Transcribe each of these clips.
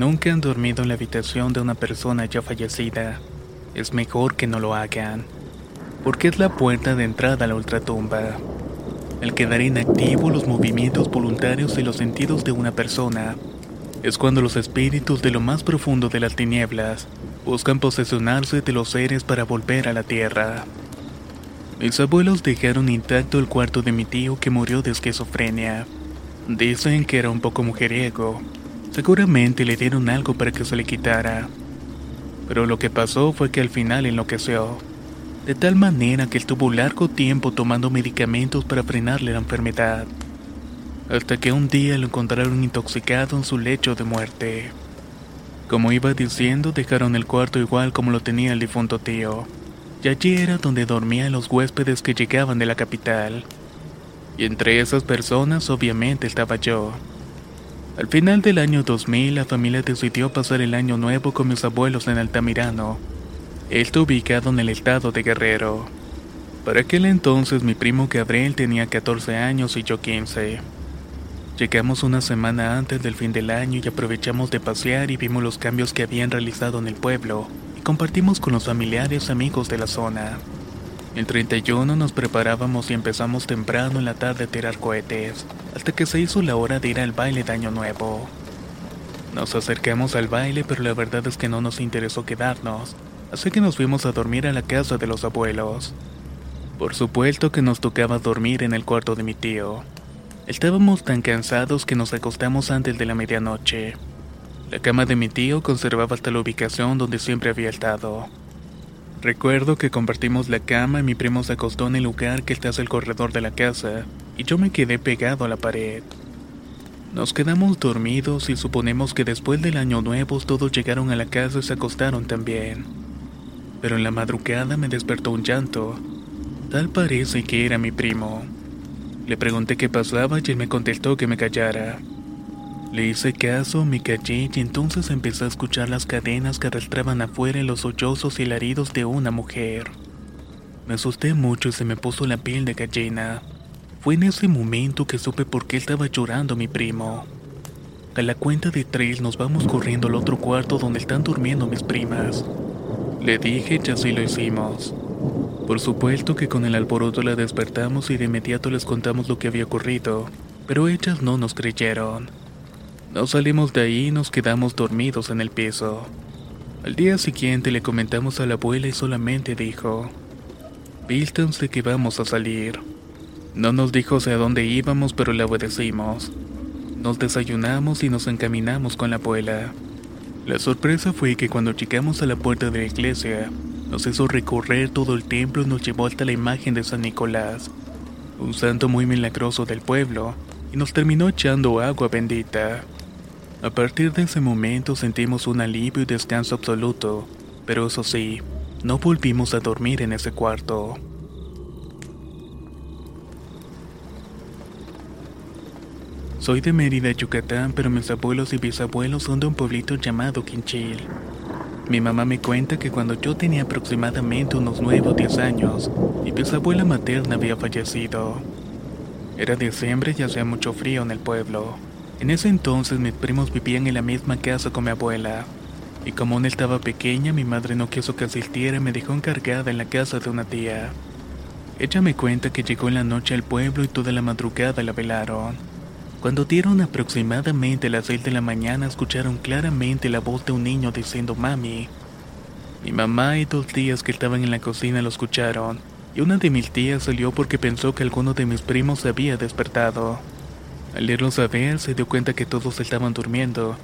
nunca han dormido en la habitación de una persona ya fallecida, es mejor que no lo hagan, porque es la puerta de entrada a la ultratumba. Al quedar inactivo los movimientos voluntarios y los sentidos de una persona, es cuando los espíritus de lo más profundo de las tinieblas buscan posesionarse de los seres para volver a la tierra. Mis abuelos dejaron intacto el cuarto de mi tío que murió de esquizofrenia. Dicen que era un poco mujeriego. Seguramente le dieron algo para que se le quitara. Pero lo que pasó fue que al final enloqueció. De tal manera que estuvo largo tiempo tomando medicamentos para frenarle la enfermedad. Hasta que un día lo encontraron intoxicado en su lecho de muerte. Como iba diciendo, dejaron el cuarto igual como lo tenía el difunto tío. Y allí era donde dormían los huéspedes que llegaban de la capital. Y entre esas personas obviamente estaba yo. Al final del año 2000, la familia decidió pasar el año nuevo con mis abuelos en Altamirano. Esto ubicado en el estado de Guerrero. Para aquel entonces mi primo Gabriel tenía 14 años y yo 15. Llegamos una semana antes del fin del año y aprovechamos de pasear y vimos los cambios que habían realizado en el pueblo y compartimos con los familiares amigos de la zona. El 31 nos preparábamos y empezamos temprano en la tarde a tirar cohetes, hasta que se hizo la hora de ir al baile de Año Nuevo. Nos acercamos al baile, pero la verdad es que no nos interesó quedarnos, así que nos fuimos a dormir a la casa de los abuelos. Por supuesto que nos tocaba dormir en el cuarto de mi tío. Estábamos tan cansados que nos acostamos antes de la medianoche. La cama de mi tío conservaba hasta la ubicación donde siempre había estado. Recuerdo que compartimos la cama y mi primo se acostó en el lugar que está hacia el corredor de la casa, y yo me quedé pegado a la pared. Nos quedamos dormidos y suponemos que después del año nuevo todos llegaron a la casa y se acostaron también. Pero en la madrugada me despertó un llanto. Tal parece que era mi primo. Le pregunté qué pasaba y él me contestó que me callara. Le hice caso, me callé y entonces empecé a escuchar las cadenas que arrastraban afuera los sollozos y alaridos de una mujer. Me asusté mucho y se me puso la piel de gallina. Fue en ese momento que supe por qué estaba llorando mi primo. A la cuenta de tres nos vamos corriendo al otro cuarto donde están durmiendo mis primas. Le dije y así lo hicimos. Por supuesto que con el alboroto la despertamos y de inmediato les contamos lo que había ocurrido, pero ellas no nos creyeron. Nos salimos de ahí y nos quedamos dormidos en el piso. Al día siguiente le comentamos a la abuela y solamente dijo, Vístanse que vamos a salir. No nos dijo hacia dónde íbamos, pero le obedecimos. Nos desayunamos y nos encaminamos con la abuela. La sorpresa fue que cuando llegamos a la puerta de la iglesia, nos hizo recorrer todo el templo y nos llevó hasta la imagen de San Nicolás, un santo muy milagroso del pueblo, y nos terminó echando agua bendita. A partir de ese momento sentimos un alivio y descanso absoluto, pero eso sí, no volvimos a dormir en ese cuarto. Soy de Mérida, Yucatán, pero mis abuelos y bisabuelos son de un pueblito llamado Quinchil. Mi mamá me cuenta que cuando yo tenía aproximadamente unos 9 o 10 años, mi bisabuela materna había fallecido. Era diciembre y hacía mucho frío en el pueblo. En ese entonces mis primos vivían en la misma casa con mi abuela. Y como aún estaba pequeña, mi madre no quiso que asistiera y me dejó encargada en la casa de una tía. Ella me cuenta que llegó en la noche al pueblo y toda la madrugada la velaron. Cuando dieron aproximadamente las 6 de la mañana escucharon claramente la voz de un niño diciendo mami. Mi mamá y dos tías que estaban en la cocina lo escucharon, y una de mis tías salió porque pensó que alguno de mis primos se había despertado. Al irlo a ver, se dio cuenta que todos estaban durmiendo.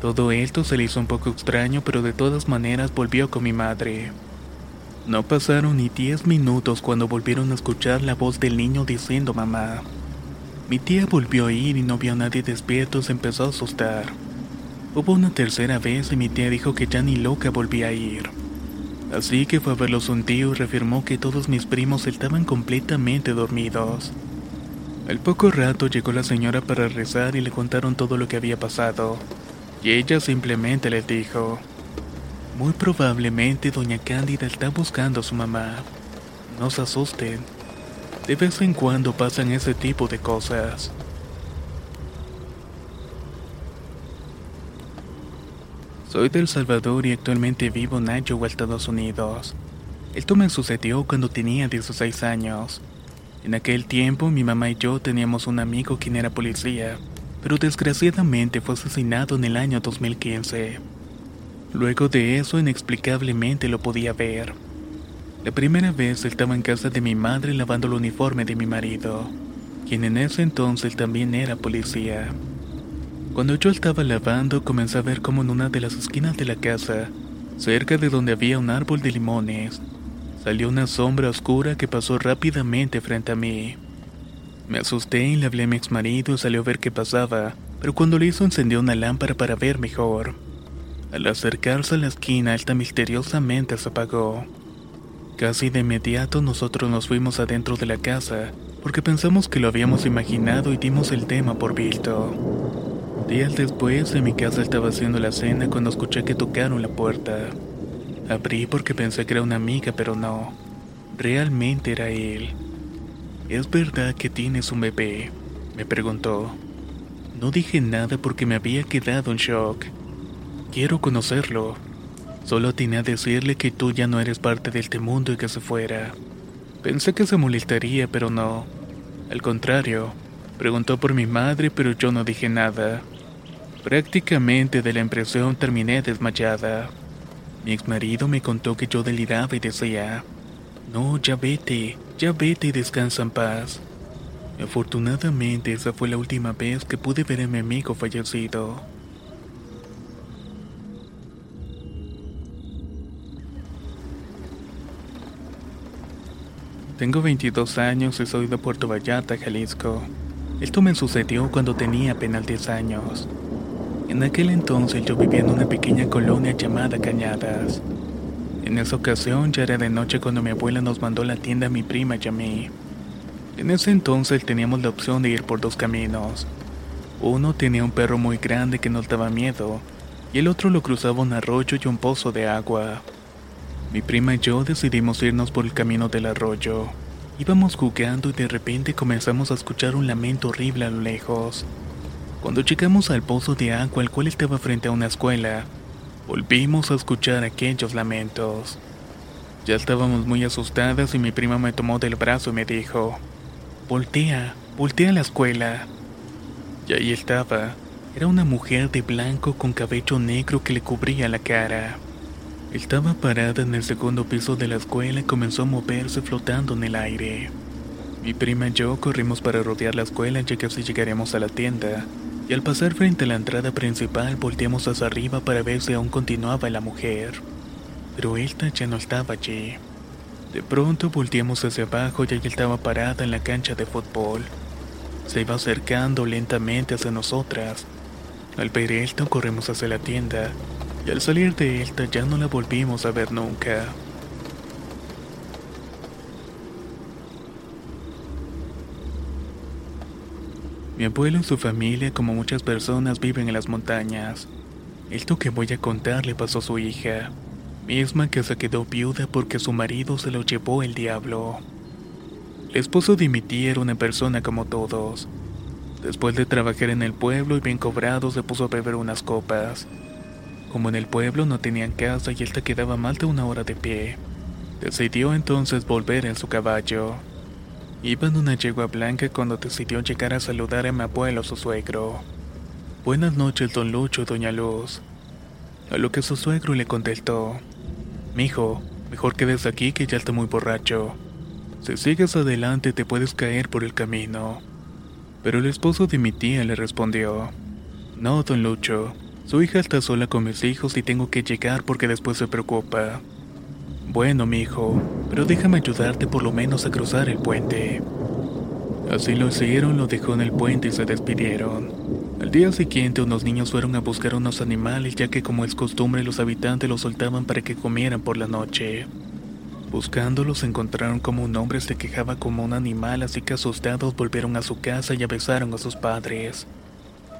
Todo esto se le hizo un poco extraño, pero de todas maneras volvió con mi madre. No pasaron ni diez minutos cuando volvieron a escuchar la voz del niño diciendo mamá. Mi tía volvió a ir y no vio a nadie despierto, se empezó a asustar. Hubo una tercera vez y mi tía dijo que ya ni loca volvía a ir. Así que fue a verlos un tío y reafirmó que todos mis primos estaban completamente dormidos. Al poco rato llegó la señora para rezar y le contaron todo lo que había pasado. Y ella simplemente les dijo, muy probablemente doña Cándida está buscando a su mamá. No se asusten. De vez en cuando pasan ese tipo de cosas. Soy del Salvador y actualmente vivo en Iowa, Estados Unidos. Esto me sucedió cuando tenía 16 años. En aquel tiempo mi mamá y yo teníamos un amigo quien era policía, pero desgraciadamente fue asesinado en el año 2015. Luego de eso inexplicablemente lo podía ver. La primera vez estaba en casa de mi madre lavando el uniforme de mi marido, quien en ese entonces también era policía. Cuando yo estaba lavando comencé a ver como en una de las esquinas de la casa, cerca de donde había un árbol de limones, salió una sombra oscura que pasó rápidamente frente a mí. Me asusté y le hablé a mi ex marido y salió a ver qué pasaba, pero cuando lo hizo encendió una lámpara para ver mejor. Al acercarse a la esquina, esta misteriosamente se apagó. Casi de inmediato nosotros nos fuimos adentro de la casa, porque pensamos que lo habíamos imaginado y dimos el tema por visto. Días después, en mi casa estaba haciendo la cena cuando escuché que tocaron la puerta. Abrí porque pensé que era una amiga, pero no. Realmente era él. ¿Es verdad que tienes un bebé? Me preguntó. No dije nada porque me había quedado en shock. Quiero conocerlo. Solo atiné a decirle que tú ya no eres parte de este mundo y que se fuera. Pensé que se molestaría, pero no. Al contrario, preguntó por mi madre, pero yo no dije nada. Prácticamente de la impresión terminé desmayada. Mi ex marido me contó que yo deliraba y decía, no, ya vete, ya vete y descansa en paz. Afortunadamente esa fue la última vez que pude ver a mi amigo fallecido. Tengo 22 años y soy de Puerto Vallarta, Jalisco. Esto me sucedió cuando tenía apenas 10 años. En aquel entonces yo vivía en una pequeña colonia llamada Cañadas. En esa ocasión ya era de noche cuando mi abuela nos mandó a la tienda a mi prima y a mí. En ese entonces teníamos la opción de ir por dos caminos. Uno tenía un perro muy grande que nos daba miedo, y el otro lo cruzaba un arroyo y un pozo de agua. Mi prima y yo decidimos irnos por el camino del arroyo. Íbamos jugando y de repente comenzamos a escuchar un lamento horrible a lo lejos. Cuando llegamos al pozo de agua, el cual estaba frente a una escuela, volvimos a escuchar aquellos lamentos. Ya estábamos muy asustadas y mi prima me tomó del brazo y me dijo, Voltea, voltea a la escuela. Y ahí estaba. Era una mujer de blanco con cabello negro que le cubría la cara. Estaba parada en el segundo piso de la escuela y comenzó a moverse flotando en el aire. Mi prima y yo corrimos para rodear la escuela ya que así llegaremos a la tienda, y al pasar frente a la entrada principal volteamos hacia arriba para ver si aún continuaba la mujer. Pero esta ya no estaba allí. De pronto volteamos hacia abajo y ella estaba parada en la cancha de fútbol. Se iba acercando lentamente hacia nosotras. Al ver esto corrimos hacia la tienda, y al salir de esta ya no la volvimos a ver nunca. Mi abuelo y su familia, como muchas personas, viven en las montañas. Esto que voy a contar le pasó a su hija, misma que se quedó viuda porque su marido se lo llevó el diablo. El esposo de mi tía era una persona como todos. Después de trabajar en el pueblo y bien cobrado, se puso a beber unas copas. Como en el pueblo no tenían casa y él te quedaba más de una hora de pie, decidió entonces volver en su caballo. Iba en una yegua blanca cuando decidió llegar a saludar a mi abuelo, su suegro. Buenas noches, don Lucho doña Luz. A lo que su suegro le contestó. Mijo, mejor quedes aquí que ya está muy borracho. Si sigues adelante te puedes caer por el camino. Pero el esposo de mi tía le respondió, No, don Lucho, su hija está sola con mis hijos y tengo que llegar porque después se preocupa. Bueno, mi hijo, pero déjame ayudarte por lo menos a cruzar el puente. Así lo hicieron, lo dejó en el puente y se despidieron. Al día siguiente unos niños fueron a buscar unos animales ya que como es costumbre los habitantes los soltaban para que comieran por la noche. Buscándolos encontraron como un hombre se quejaba como un animal así que asustados volvieron a su casa y abesaron a sus padres.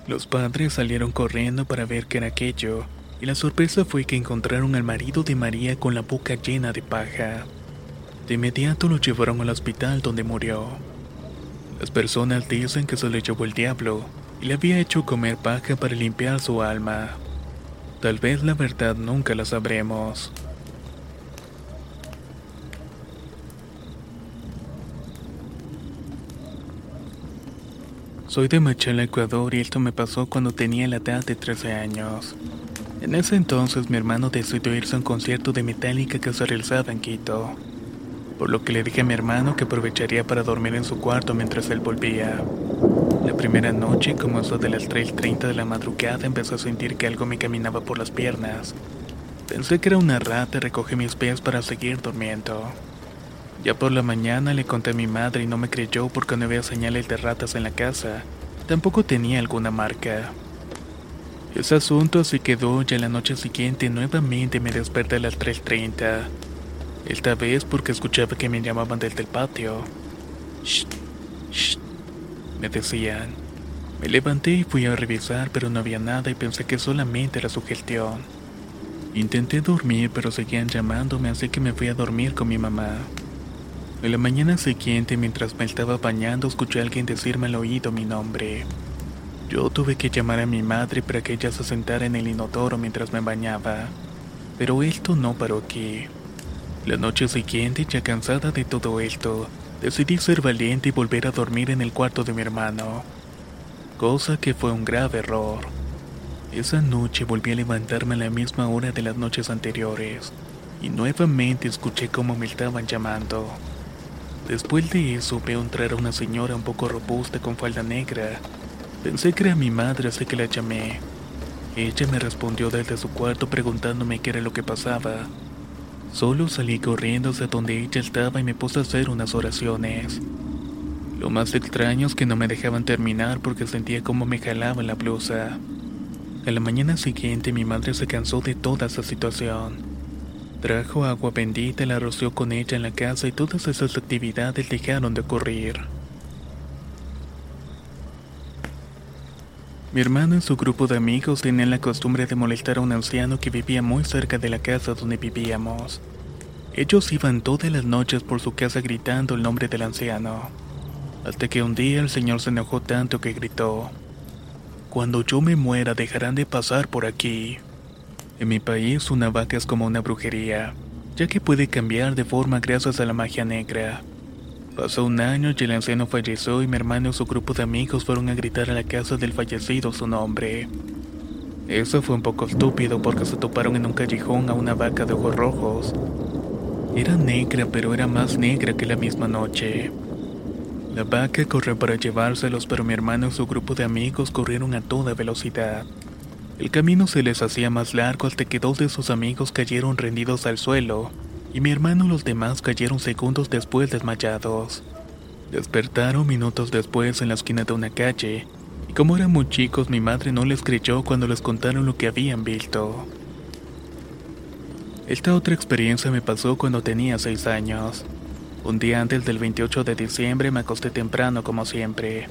Los padres salieron corriendo para ver qué era aquello y la sorpresa fue que encontraron al marido de María con la boca llena de paja. De inmediato lo llevaron al hospital donde murió. Las personas dicen que se le llevó el diablo y le había hecho comer paja para limpiar su alma. Tal vez la verdad nunca la sabremos. Soy de Machala, Ecuador y esto me pasó cuando tenía la edad de 13 años. En ese entonces mi hermano decidió irse a un concierto de Metallica que se realizaba en Quito. Por lo que le dije a mi hermano que aprovecharía para dormir en su cuarto mientras él volvía. La primera noche, como eso de las 3.30 de la madrugada, empecé a sentir que algo me caminaba por las piernas. Pensé que era una rata y recogí mis pies para seguir durmiendo. Ya por la mañana le conté a mi madre y no me creyó porque no había señales de ratas en la casa. Tampoco tenía alguna marca. Ese asunto así quedó y a la noche siguiente nuevamente me desperté a las 3.30. Esta vez porque escuchaba que me llamaban desde el patio. Shh, shh, me decían. Me levanté y fui a revisar, pero no había nada y pensé que solamente era sugestión. Intenté dormir, pero seguían llamándome, así que me fui a dormir con mi mamá. En la mañana siguiente, mientras me estaba bañando, escuché a alguien decirme al oído mi nombre. Yo tuve que llamar a mi madre para que ella se sentara en el inodoro mientras me bañaba. Pero esto no paró aquí. La noche siguiente, ya cansada de todo esto, decidí ser valiente y volver a dormir en el cuarto de mi hermano. Cosa que fue un grave error. Esa noche volví a levantarme a la misma hora de las noches anteriores, y nuevamente escuché cómo me estaban llamando. Después de eso veo entrar a una señora un poco robusta con falda negra. Pensé que era mi madre, así que la llamé. Ella me respondió desde su cuarto preguntándome qué era lo que pasaba. Solo salí corriendo hacia donde ella estaba y me puse a hacer unas oraciones. Lo más extraño es que no me dejaban terminar porque sentía como me jalaba la blusa. A la mañana siguiente mi madre se cansó de toda esa situación. Trajo agua bendita, la roció con ella en la casa y todas esas actividades dejaron de ocurrir. Mi hermano y su grupo de amigos tenían la costumbre de molestar a un anciano que vivía muy cerca de la casa donde vivíamos. Ellos iban todas las noches por su casa gritando el nombre del anciano. Hasta que un día el señor se enojó tanto que gritó, Cuando yo me muera dejarán de pasar por aquí. En mi país una vaca es como una brujería, ya que puede cambiar de forma gracias a la magia negra. Pasó un año y el anciano falleció y mi hermano y su grupo de amigos fueron a gritar a la casa del fallecido su nombre. Eso fue un poco estúpido porque se toparon en un callejón a una vaca de ojos rojos. Era negra pero era más negra que la misma noche. La vaca corrió para llevárselos pero mi hermano y su grupo de amigos corrieron a toda velocidad. El camino se les hacía más largo hasta que dos de sus amigos cayeron rendidos al suelo, y mi hermano y los demás cayeron segundos después desmayados. Despertaron minutos después en la esquina de una calle, y como eran muy chicos mi madre no les creyó cuando les contaron lo que habían visto. Esta otra experiencia me pasó cuando tenía seis años. Un día antes del 28 de diciembre me acosté temprano como siempre.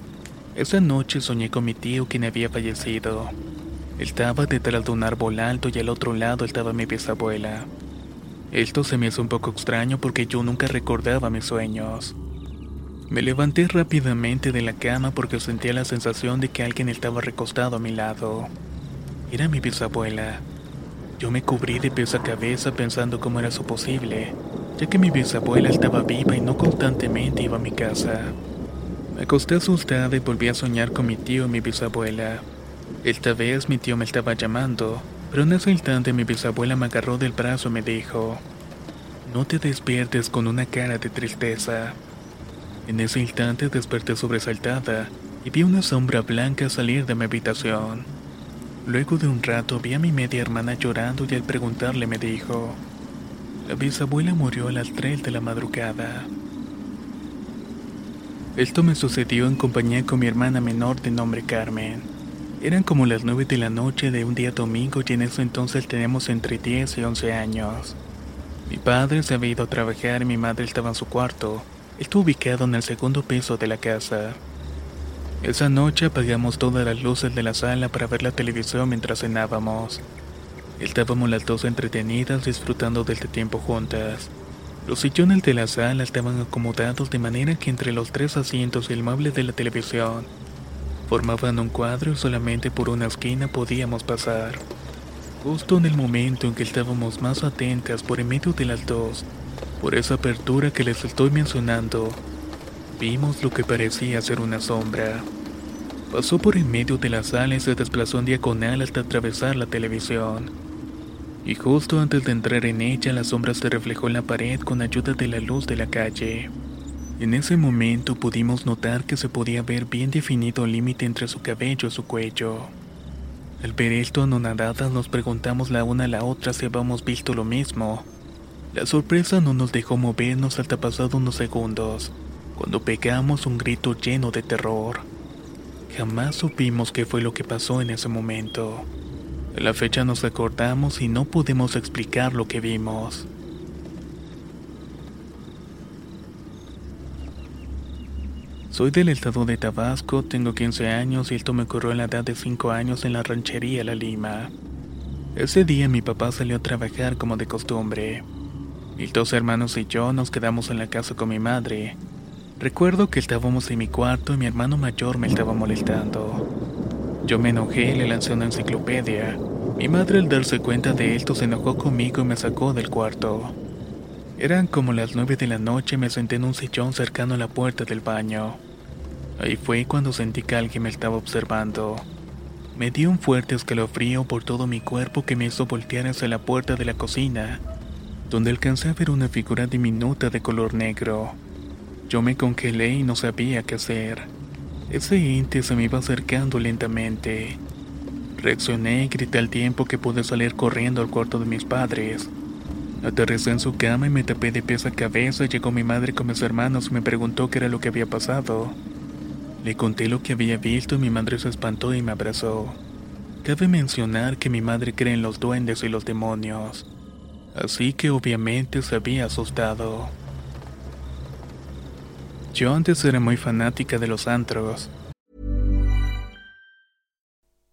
Esa noche soñé con mi tío quien había fallecido. Estaba detrás de un árbol alto y al otro lado estaba mi bisabuela. Esto se me hizo un poco extraño porque yo nunca recordaba mis sueños. Me levanté rápidamente de la cama porque sentía la sensación de que alguien estaba recostado a mi lado. Era mi bisabuela. Yo me cubrí de pies a cabeza pensando cómo era eso posible, ya que mi bisabuela estaba viva y no constantemente iba a mi casa. Me acosté asustada y volví a soñar con mi tío y mi bisabuela. Esta vez mi tío me estaba llamando, pero en ese instante mi bisabuela me agarró del brazo y me dijo, No te despiertes con una cara de tristeza. En ese instante desperté sobresaltada y vi una sombra blanca salir de mi habitación. Luego de un rato vi a mi media hermana llorando y al preguntarle me dijo, la bisabuela murió a las 3 de la madrugada. Esto me sucedió en compañía con mi hermana menor de nombre Carmen. Eran como las 9 de la noche de un día domingo y en ese entonces teníamos entre 10 y 11 años. Mi padre se había ido a trabajar y mi madre estaba en su cuarto. Estuvo ubicado en el segundo piso de la casa. Esa noche apagamos todas las luces de la sala para ver la televisión mientras cenábamos. Estábamos las dos entretenidas disfrutando del tiempo juntas. Los sillones de la sala estaban acomodados de manera que entre los tres asientos y el mueble de la televisión formaban un cuadro y solamente por una esquina podíamos pasar. Justo en el momento en que estábamos más atentas por en medio de las dos, por esa apertura que les estoy mencionando, vimos lo que parecía ser una sombra. Pasó por en medio de la sala y se desplazó en diagonal hasta atravesar la televisión y justo antes de entrar en ella la sombra se reflejó en la pared con ayuda de la luz de la calle. En ese momento pudimos notar que se podía ver bien definido el límite entre su cabello y su cuello. Al ver esto anonadadas nos preguntamos la una a la otra si habíamos visto lo mismo. La sorpresa no nos dejó movernos hasta pasado unos segundos, cuando pegamos un grito lleno de terror. Jamás supimos qué fue lo que pasó en ese momento. La fecha nos acordamos y no pudimos explicar lo que vimos. Soy del estado de Tabasco, tengo 15 años y esto me ocurrió a la edad de 5 años en la ranchería La Lima. Ese día mi papá salió a trabajar como de costumbre. Mis dos hermanos y yo nos quedamos en la casa con mi madre. Recuerdo que estábamos en mi cuarto y mi hermano mayor me estaba molestando. Yo me enojé y le lancé una enciclopedia. Mi madre al darse cuenta de esto se enojó conmigo y me sacó del cuarto. Eran como las nueve de la noche y me senté en un sillón cercano a la puerta del baño. Ahí fue cuando sentí que alguien me estaba observando. Me dio un fuerte escalofrío por todo mi cuerpo que me hizo voltear hacia la puerta de la cocina, donde alcancé a ver una figura diminuta de color negro. Yo me congelé y no sabía qué hacer. Ese ente se me iba acercando lentamente. Reaccioné y grité al tiempo que pude salir corriendo al cuarto de mis padres. Aterricé en su cama y me tapé de pies a cabeza. Llegó mi madre con mis hermanos y me preguntó qué era lo que había pasado. Le conté lo que había visto y mi madre se espantó y me abrazó. Cabe mencionar que mi madre cree en los duendes y los demonios. Así que obviamente se había asustado. Yo antes era muy fanática de los antros.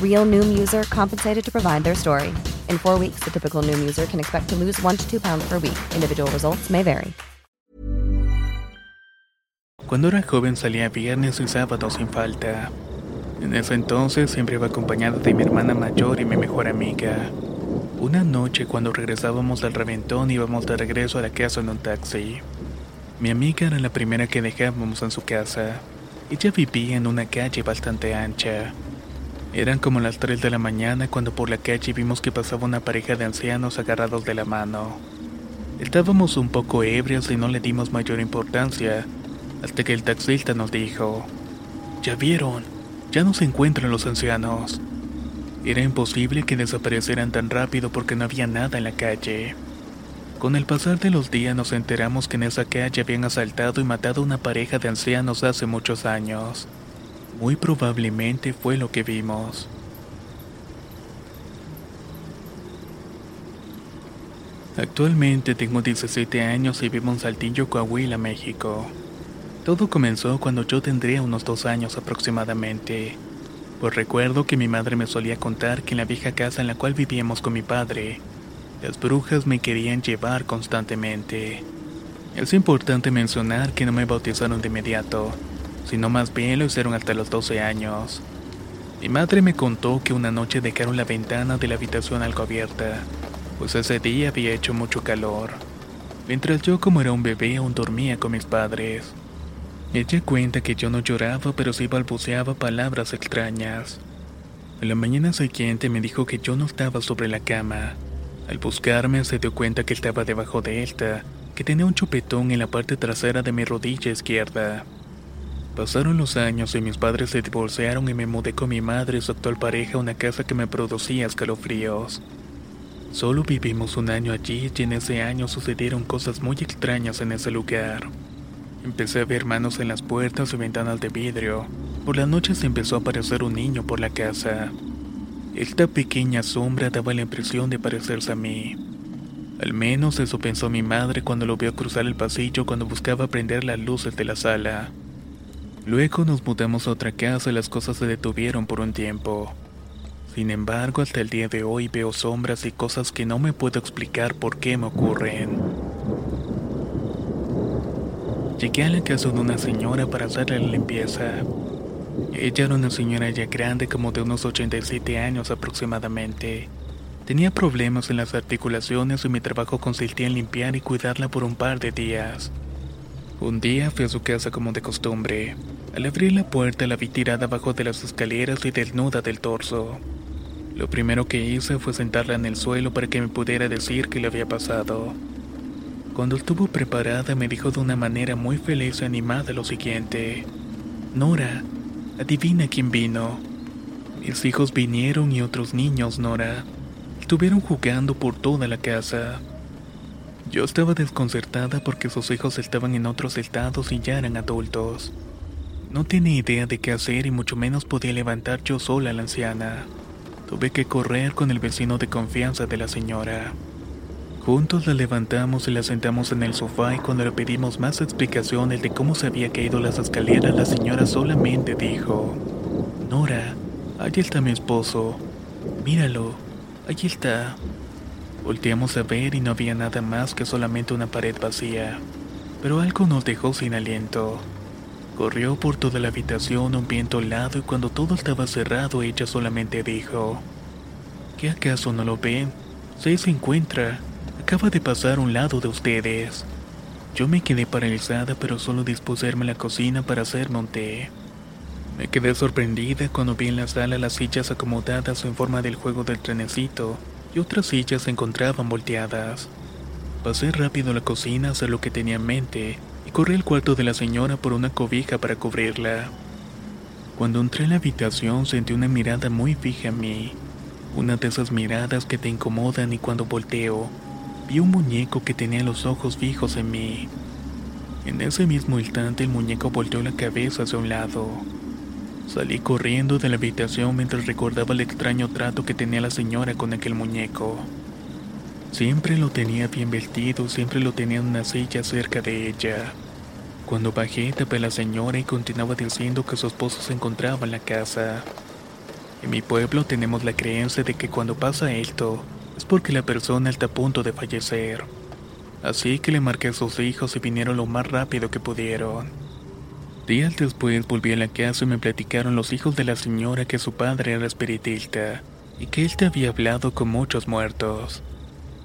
Real Noom user compensated to provide their story. In four weeks, the typical Noom user can expect to lose one to two pounds per week. Individual results may vary. Cuando era joven salía viernes y sábados sin falta. En ese entonces siempre iba acompañada de mi hermana mayor y mi mejor amiga. Una noche cuando regresábamos al reventón íbamos de regreso a la casa en un taxi. Mi amiga era la primera que dejábamos en su casa. Ella vivía en una calle bastante ancha. Eran como las 3 de la mañana cuando por la calle vimos que pasaba una pareja de ancianos agarrados de la mano. Estábamos un poco ebrios y no le dimos mayor importancia, hasta que el taxista nos dijo, Ya vieron, ya no se encuentran los ancianos. Era imposible que desaparecieran tan rápido porque no había nada en la calle. Con el pasar de los días nos enteramos que en esa calle habían asaltado y matado a una pareja de ancianos hace muchos años. Muy probablemente fue lo que vimos. Actualmente tengo 17 años y vivo en Saltillo, Coahuila, México. Todo comenzó cuando yo tendría unos dos años aproximadamente. Pues recuerdo que mi madre me solía contar que en la vieja casa en la cual vivíamos con mi padre, las brujas me querían llevar constantemente. Es importante mencionar que no me bautizaron de inmediato, sino más bien lo hicieron hasta los 12 años. Mi madre me contó que una noche dejaron la ventana de la habitación algo abierta, pues ese día había hecho mucho calor, mientras yo como era un bebé aún dormía con mis padres. Ella cuenta que yo no lloraba pero sí balbuceaba palabras extrañas. En la mañana siguiente me dijo que yo no estaba sobre la cama. Al buscarme se dio cuenta que estaba debajo de esta, que tenía un chupetón en la parte trasera de mi rodilla izquierda. Pasaron los años y mis padres se divorciaron y me mudé con mi madre y su actual pareja a una casa que me producía escalofríos. Solo vivimos un año allí y en ese año sucedieron cosas muy extrañas en ese lugar. Empecé a ver manos en las puertas y ventanas de vidrio. Por la noche se empezó a aparecer un niño por la casa. Esta pequeña sombra daba la impresión de parecerse a mí. Al menos eso pensó mi madre cuando lo vio cruzar el pasillo cuando buscaba prender las luces de la sala. Luego nos mudamos a otra casa y las cosas se detuvieron por un tiempo. Sin embargo, hasta el día de hoy veo sombras y cosas que no me puedo explicar por qué me ocurren. Llegué a la casa de una señora para hacerle la limpieza. Ella era una señora ya grande, como de unos 87 años aproximadamente. Tenía problemas en las articulaciones y mi trabajo consistía en limpiar y cuidarla por un par de días. Un día fui a su casa como de costumbre. Al abrir la puerta la vi tirada abajo de las escaleras y desnuda del torso. Lo primero que hice fue sentarla en el suelo para que me pudiera decir qué le había pasado. Cuando estuvo preparada me dijo de una manera muy feliz y animada lo siguiente. Nora, adivina quién vino. Mis hijos vinieron y otros niños, Nora. Estuvieron jugando por toda la casa. Yo estaba desconcertada porque sus hijos estaban en otros estados y ya eran adultos. No tenía idea de qué hacer y mucho menos podía levantar yo sola a la anciana. Tuve que correr con el vecino de confianza de la señora. Juntos la levantamos y la sentamos en el sofá y cuando le pedimos más explicaciones de cómo se había caído las escaleras, la señora solamente dijo, Nora, allí está mi esposo. Míralo, allí está. Volteamos a ver y no había nada más que solamente una pared vacía, pero algo nos dejó sin aliento. Corrió por toda la habitación un viento helado y cuando todo estaba cerrado ella solamente dijo, ¿qué acaso no lo ven? Se se encuentra. Acaba de pasar a un lado de ustedes. Yo me quedé paralizada, pero solo dispuse a la cocina para hacerme un té. Me quedé sorprendida cuando vi en la sala las sillas acomodadas en forma del juego del trenecito y otras sillas se encontraban volteadas. Pasé rápido a la cocina a hacer lo que tenía en mente y corrí al cuarto de la señora por una cobija para cubrirla. Cuando entré en la habitación sentí una mirada muy fija en mí, una de esas miradas que te incomodan y cuando volteo vi un muñeco que tenía los ojos fijos en mí. En ese mismo instante el muñeco volteó la cabeza hacia un lado. Salí corriendo de la habitación mientras recordaba el extraño trato que tenía la señora con aquel muñeco. Siempre lo tenía bien vestido, siempre lo tenía en una silla cerca de ella. Cuando bajé tapé a la señora y continuaba diciendo que su esposo se encontraba en la casa. En mi pueblo tenemos la creencia de que cuando pasa esto, es porque la persona está a punto de fallecer. Así que le marqué a sus hijos y vinieron lo más rápido que pudieron. Días después volví a la casa y me platicaron los hijos de la señora que su padre era espiritista y que él te había hablado con muchos muertos.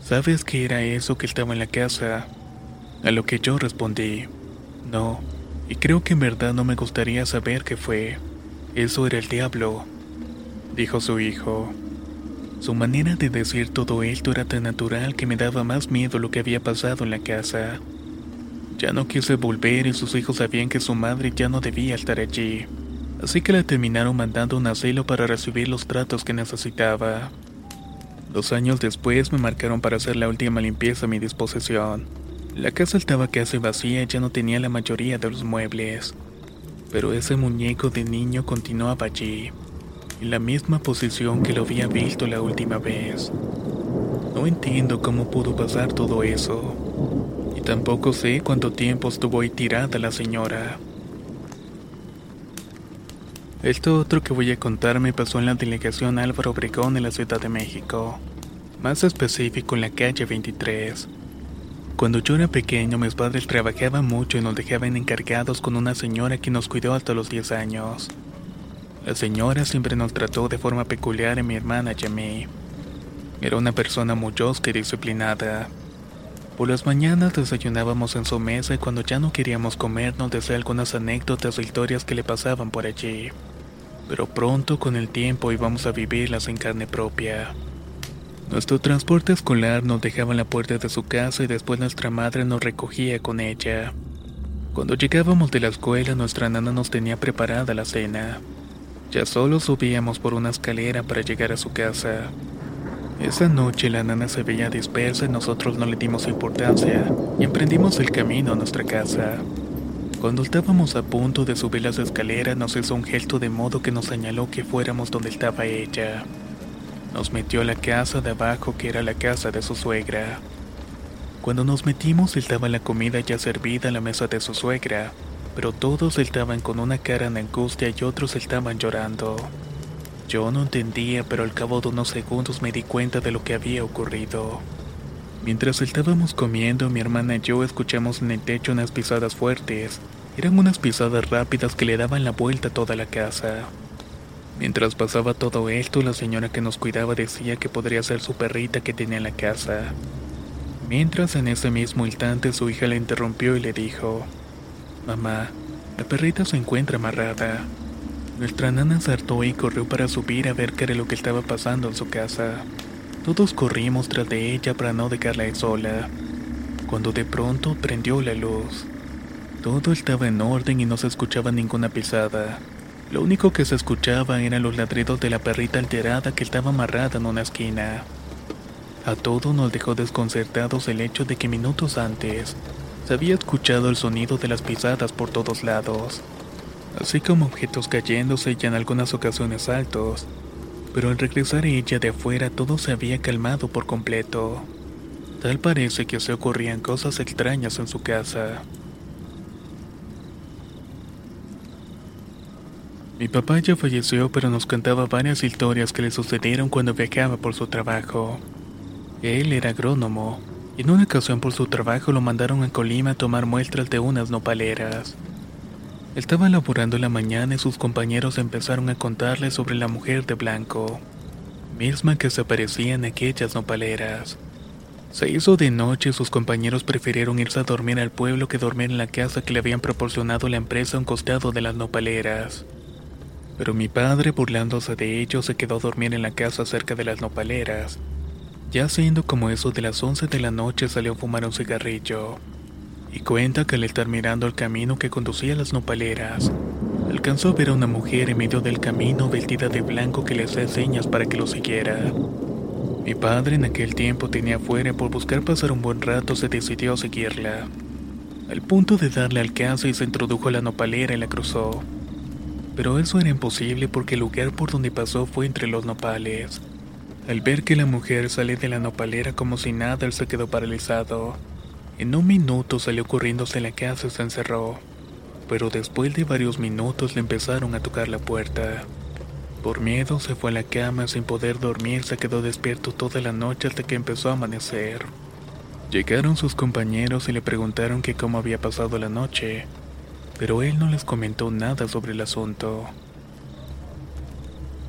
¿Sabes qué era eso que estaba en la casa? A lo que yo respondí, no, y creo que en verdad no me gustaría saber qué fue. Eso era el diablo, dijo su hijo. Su manera de decir todo esto era tan natural que me daba más miedo lo que había pasado en la casa. Ya no quise volver y sus hijos sabían que su madre ya no debía estar allí, así que la terminaron mandando un asilo para recibir los tratos que necesitaba. Dos años después me marcaron para hacer la última limpieza a mi disposición. La casa estaba casi vacía y ya no tenía la mayoría de los muebles, pero ese muñeco de niño continuaba allí en la misma posición que lo había visto la última vez. No entiendo cómo pudo pasar todo eso. Tampoco sé cuánto tiempo estuvo ahí tirada la señora. Esto otro que voy a contar me pasó en la delegación Álvaro Obregón en la Ciudad de México, más específico en la calle 23. Cuando yo era pequeño mis padres trabajaban mucho y nos dejaban encargados con una señora que nos cuidó hasta los 10 años. La señora siempre nos trató de forma peculiar a mi hermana y a mí. Era una persona muy osca y disciplinada. Por las mañanas desayunábamos en su mesa y cuando ya no queríamos comer nos decía algunas anécdotas o historias que le pasaban por allí. Pero pronto con el tiempo íbamos a vivirlas en carne propia. Nuestro transporte escolar nos dejaba en la puerta de su casa y después nuestra madre nos recogía con ella. Cuando llegábamos de la escuela nuestra nana nos tenía preparada la cena. Ya solo subíamos por una escalera para llegar a su casa. Esa noche la nana se veía dispersa y nosotros no le dimos importancia y emprendimos el camino a nuestra casa. Cuando estábamos a punto de subir las escaleras nos hizo un gesto de modo que nos señaló que fuéramos donde estaba ella. Nos metió a la casa de abajo que era la casa de su suegra. Cuando nos metimos estaba la comida ya servida en la mesa de su suegra, pero todos estaban con una cara en angustia y otros estaban llorando. Yo no entendía, pero al cabo de unos segundos me di cuenta de lo que había ocurrido. Mientras estábamos comiendo, mi hermana y yo escuchamos en el techo unas pisadas fuertes. Eran unas pisadas rápidas que le daban la vuelta a toda la casa. Mientras pasaba todo esto, la señora que nos cuidaba decía que podría ser su perrita que tenía en la casa. Mientras en ese mismo instante su hija la interrumpió y le dijo, Mamá, la perrita se encuentra amarrada. Nuestra nana saltó y corrió para subir a ver qué era lo que estaba pasando en su casa. Todos corrimos tras de ella para no dejarla sola. Cuando de pronto prendió la luz. Todo estaba en orden y no se escuchaba ninguna pisada. Lo único que se escuchaba eran los ladridos de la perrita alterada que estaba amarrada en una esquina. A todos nos dejó desconcertados el hecho de que minutos antes se había escuchado el sonido de las pisadas por todos lados, así como objetos cayéndose y en algunas ocasiones altos, pero al regresar ella de afuera todo se había calmado por completo. Tal parece que se ocurrían cosas extrañas en su casa. Mi papá ya falleció, pero nos contaba varias historias que le sucedieron cuando viajaba por su trabajo. Él era agrónomo en una ocasión por su trabajo lo mandaron a Colima a tomar muestras de unas nopaleras. Estaba laborando la mañana y sus compañeros empezaron a contarle sobre la mujer de blanco, misma que se aparecía en aquellas nopaleras. Se hizo de noche y sus compañeros prefirieron irse a dormir al pueblo que dormir en la casa que le habían proporcionado la empresa a un costado de las nopaleras. Pero mi padre, burlándose de ellos, se quedó a dormir en la casa cerca de las nopaleras ya siendo como eso de las 11 de la noche salió a fumar un cigarrillo. Y cuenta que al estar mirando el camino que conducía a las nopaleras, alcanzó a ver a una mujer en medio del camino vestida de blanco que le hacía señas para que lo siguiera. Mi padre en aquel tiempo tenía fuera por buscar pasar un buen rato se decidió a seguirla. Al punto de darle alcance y se introdujo a la nopalera y la cruzó. Pero eso era imposible porque el lugar por donde pasó fue entre los nopales. Al ver que la mujer sale de la nopalera como si nada, él se quedó paralizado. En un minuto salió corriéndose a la casa y se encerró. Pero después de varios minutos le empezaron a tocar la puerta. Por miedo se fue a la cama sin poder dormir, se quedó despierto toda la noche hasta que empezó a amanecer. Llegaron sus compañeros y le preguntaron que cómo había pasado la noche, pero él no les comentó nada sobre el asunto.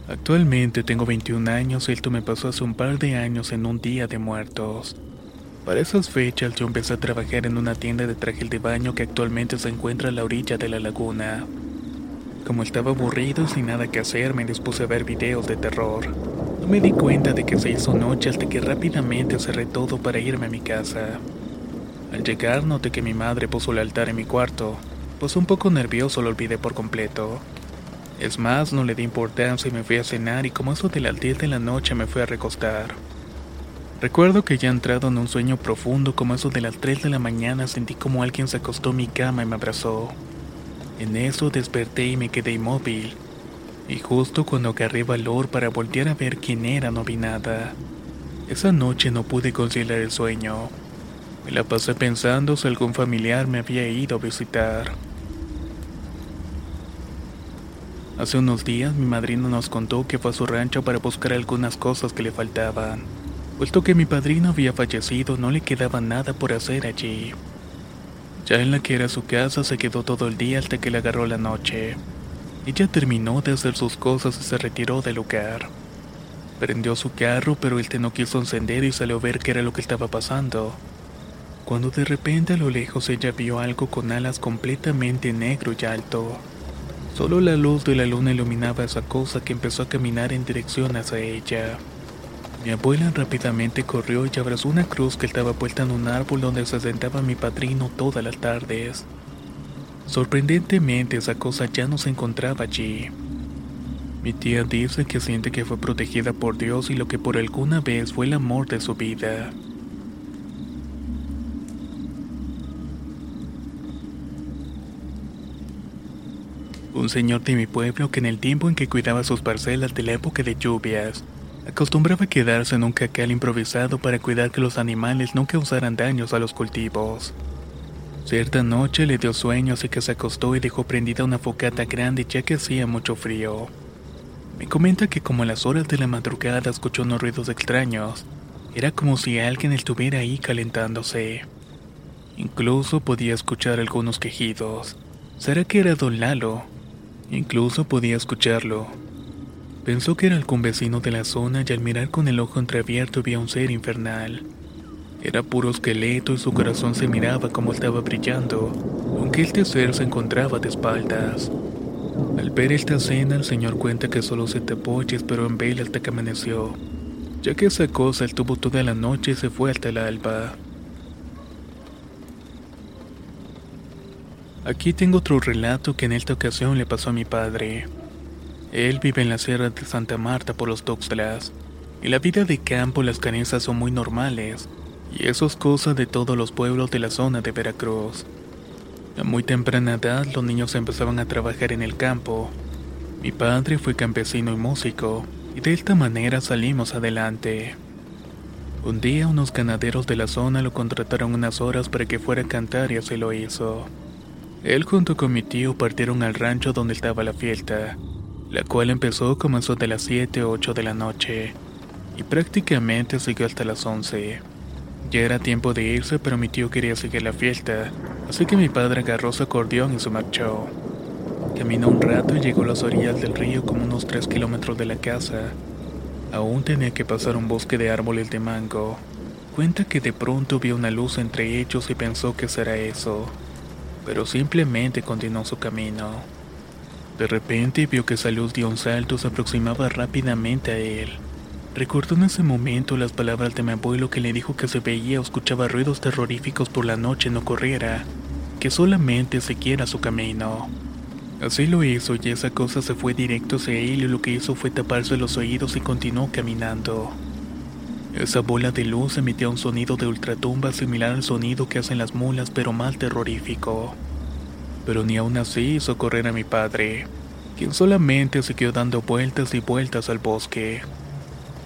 Actualmente tengo 21 años y esto me pasó hace un par de años en un día de muertos. Para esas fechas yo empecé a trabajar en una tienda de trajes de baño que actualmente se encuentra a la orilla de la laguna. Como estaba aburrido y sin nada que hacer, me dispuse a ver videos de terror. No me di cuenta de que se hizo noche hasta que rápidamente cerré todo para irme a mi casa. Al llegar noté que mi madre puso el altar en mi cuarto, pues un poco nervioso lo olvidé por completo. Es más, no le di importancia y me fui a cenar y como eso de las 10 de la noche me fui a recostar. Recuerdo que ya entrado en un sueño profundo como eso de las 3 de la mañana sentí como alguien se acostó en mi cama y me abrazó. En eso desperté y me quedé inmóvil. Y justo cuando agarré valor para voltear a ver quién era no vi nada. Esa noche no pude conciliar el sueño. Me la pasé pensando si algún familiar me había ido a visitar. Hace unos días mi madrina nos contó que fue a su rancho para buscar algunas cosas que le faltaban. Puesto que mi padrino había fallecido, no le quedaba nada por hacer allí. Ya en la que era su casa, se quedó todo el día hasta que le agarró la noche. Ella terminó de hacer sus cosas y se retiró del lugar. Prendió su carro, pero él no quiso encender y salió a ver qué era lo que estaba pasando. Cuando de repente a lo lejos ella vio algo con alas completamente negro y alto. Solo la luz de la luna iluminaba esa cosa que empezó a caminar en dirección hacia ella. Mi abuela rápidamente corrió y abrazó una cruz que estaba puesta en un árbol donde se sentaba mi padrino todas las tardes. Sorprendentemente esa cosa ya no se encontraba allí. Mi tía dice que siente que fue protegida por Dios y lo que por alguna vez fue el amor de su vida. Un señor de mi pueblo que en el tiempo en que cuidaba sus parcelas de la época de lluvias, Acostumbraba quedarse en un cacal improvisado para cuidar que los animales no causaran daños a los cultivos. Cierta noche le dio sueño así que se acostó y dejó prendida una focata grande ya que hacía mucho frío. Me comenta que como a las horas de la madrugada escuchó unos ruidos extraños. Era como si alguien estuviera ahí calentándose. Incluso podía escuchar algunos quejidos. ¿Será que era don Lalo? Incluso podía escucharlo. Pensó que era algún vecino de la zona y al mirar con el ojo entreabierto vio un ser infernal. Era puro esqueleto y su corazón se miraba como estaba brillando, aunque este ser se encontraba de espaldas. Al ver esta escena, el señor cuenta que solo se tapó y esperó en vela hasta que amaneció, ya que esa cosa estuvo toda la noche y se fue hasta el alba. Aquí tengo otro relato que en esta ocasión le pasó a mi padre. Él vive en la sierra de Santa Marta por los Tuxtlas. Y la vida de campo las carencias son muy normales. Y eso es cosa de todos los pueblos de la zona de Veracruz. A muy temprana edad los niños empezaban a trabajar en el campo. Mi padre fue campesino y músico, y de esta manera salimos adelante. Un día unos ganaderos de la zona lo contrataron unas horas para que fuera a cantar y así lo hizo. Él junto con mi tío partieron al rancho donde estaba la fiesta la cual empezó como eso de las 7 o 8 de la noche y prácticamente siguió hasta las 11. Ya era tiempo de irse, pero mi tío quería seguir la fiesta, así que mi padre agarró su acordeón y se marchó. Caminó un rato y llegó a las orillas del río como unos 3 kilómetros de la casa. Aún tenía que pasar un bosque de árboles de mango. Cuenta que de pronto vio una luz entre ellos y pensó que será eso, pero simplemente continuó su camino. De repente vio que esa luz dio un salto y se aproximaba rápidamente a él. Recordó en ese momento las palabras de mi abuelo que le dijo que se veía o escuchaba ruidos terroríficos por la noche no corriera, que solamente siguiera su camino. Así lo hizo y esa cosa se fue directo hacia él y lo que hizo fue taparse los oídos y continuó caminando. Esa bola de luz emitía un sonido de ultratumba similar al sonido que hacen las mulas pero más terrorífico pero ni aún así hizo correr a mi padre, quien solamente siguió dando vueltas y vueltas al bosque.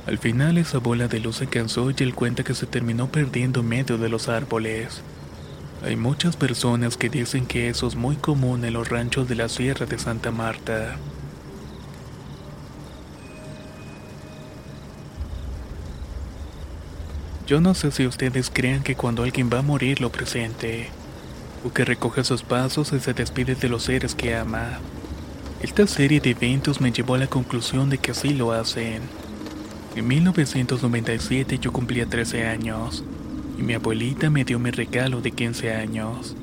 Al final esa bola de luz se cansó y él cuenta que se terminó perdiendo en medio de los árboles. Hay muchas personas que dicen que eso es muy común en los ranchos de la Sierra de Santa Marta. Yo no sé si ustedes creen que cuando alguien va a morir lo presente o que recoge sus pasos y se despide de los seres que ama. Esta serie de eventos me llevó a la conclusión de que así lo hacen. En 1997 yo cumplía 13 años y mi abuelita me dio mi regalo de 15 años.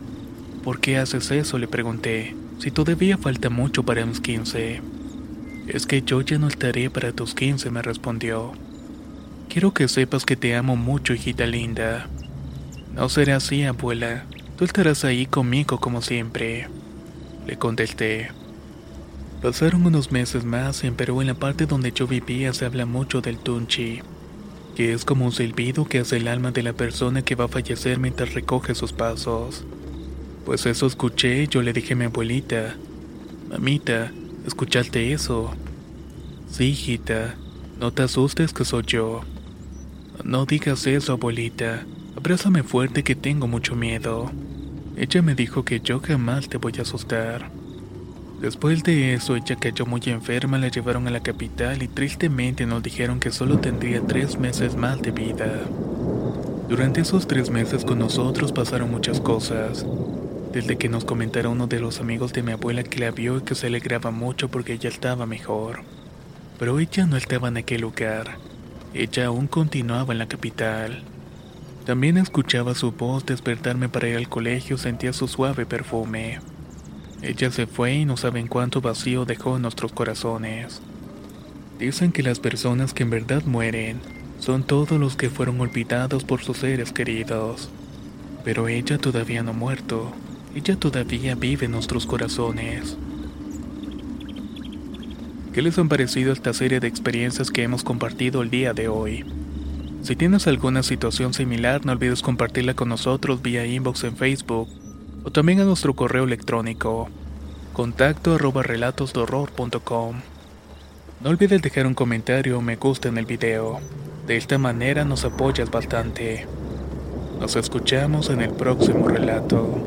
¿Por qué haces eso? le pregunté, si todavía falta mucho para mis 15. Es que yo ya no estaré para tus 15, me respondió. Quiero que sepas que te amo mucho, hijita linda. No será así, abuela. Tú estarás ahí conmigo como siempre. Le contesté. Pasaron unos meses más en Perú en la parte donde yo vivía se habla mucho del tunchi, que es como un silbido que hace el alma de la persona que va a fallecer mientras recoge sus pasos. Pues eso escuché y yo le dije a mi abuelita, mamita, ¿escuchaste eso? Sí, hijita, no te asustes que soy yo. No digas eso, abuelita. Abrázame fuerte que tengo mucho miedo. Ella me dijo que yo jamás te voy a asustar. Después de eso, ella cayó muy enferma, la llevaron a la capital y tristemente nos dijeron que solo tendría tres meses más de vida. Durante esos tres meses con nosotros pasaron muchas cosas. Desde que nos comentara uno de los amigos de mi abuela que la vio y que se alegraba mucho porque ella estaba mejor. Pero ella no estaba en aquel lugar. Ella aún continuaba en la capital. También escuchaba su voz despertarme para ir al colegio, sentía su suave perfume. Ella se fue y no saben cuánto vacío dejó en nuestros corazones. Dicen que las personas que en verdad mueren son todos los que fueron olvidados por sus seres queridos. Pero ella todavía no ha muerto. Ella todavía vive en nuestros corazones. ¿Qué les han parecido esta serie de experiencias que hemos compartido el día de hoy? Si tienes alguna situación similar, no olvides compartirla con nosotros vía inbox en Facebook o también a nuestro correo electrónico contacto arroba. No olvides dejar un comentario o me gusta en el video. De esta manera nos apoyas bastante. Nos escuchamos en el próximo relato.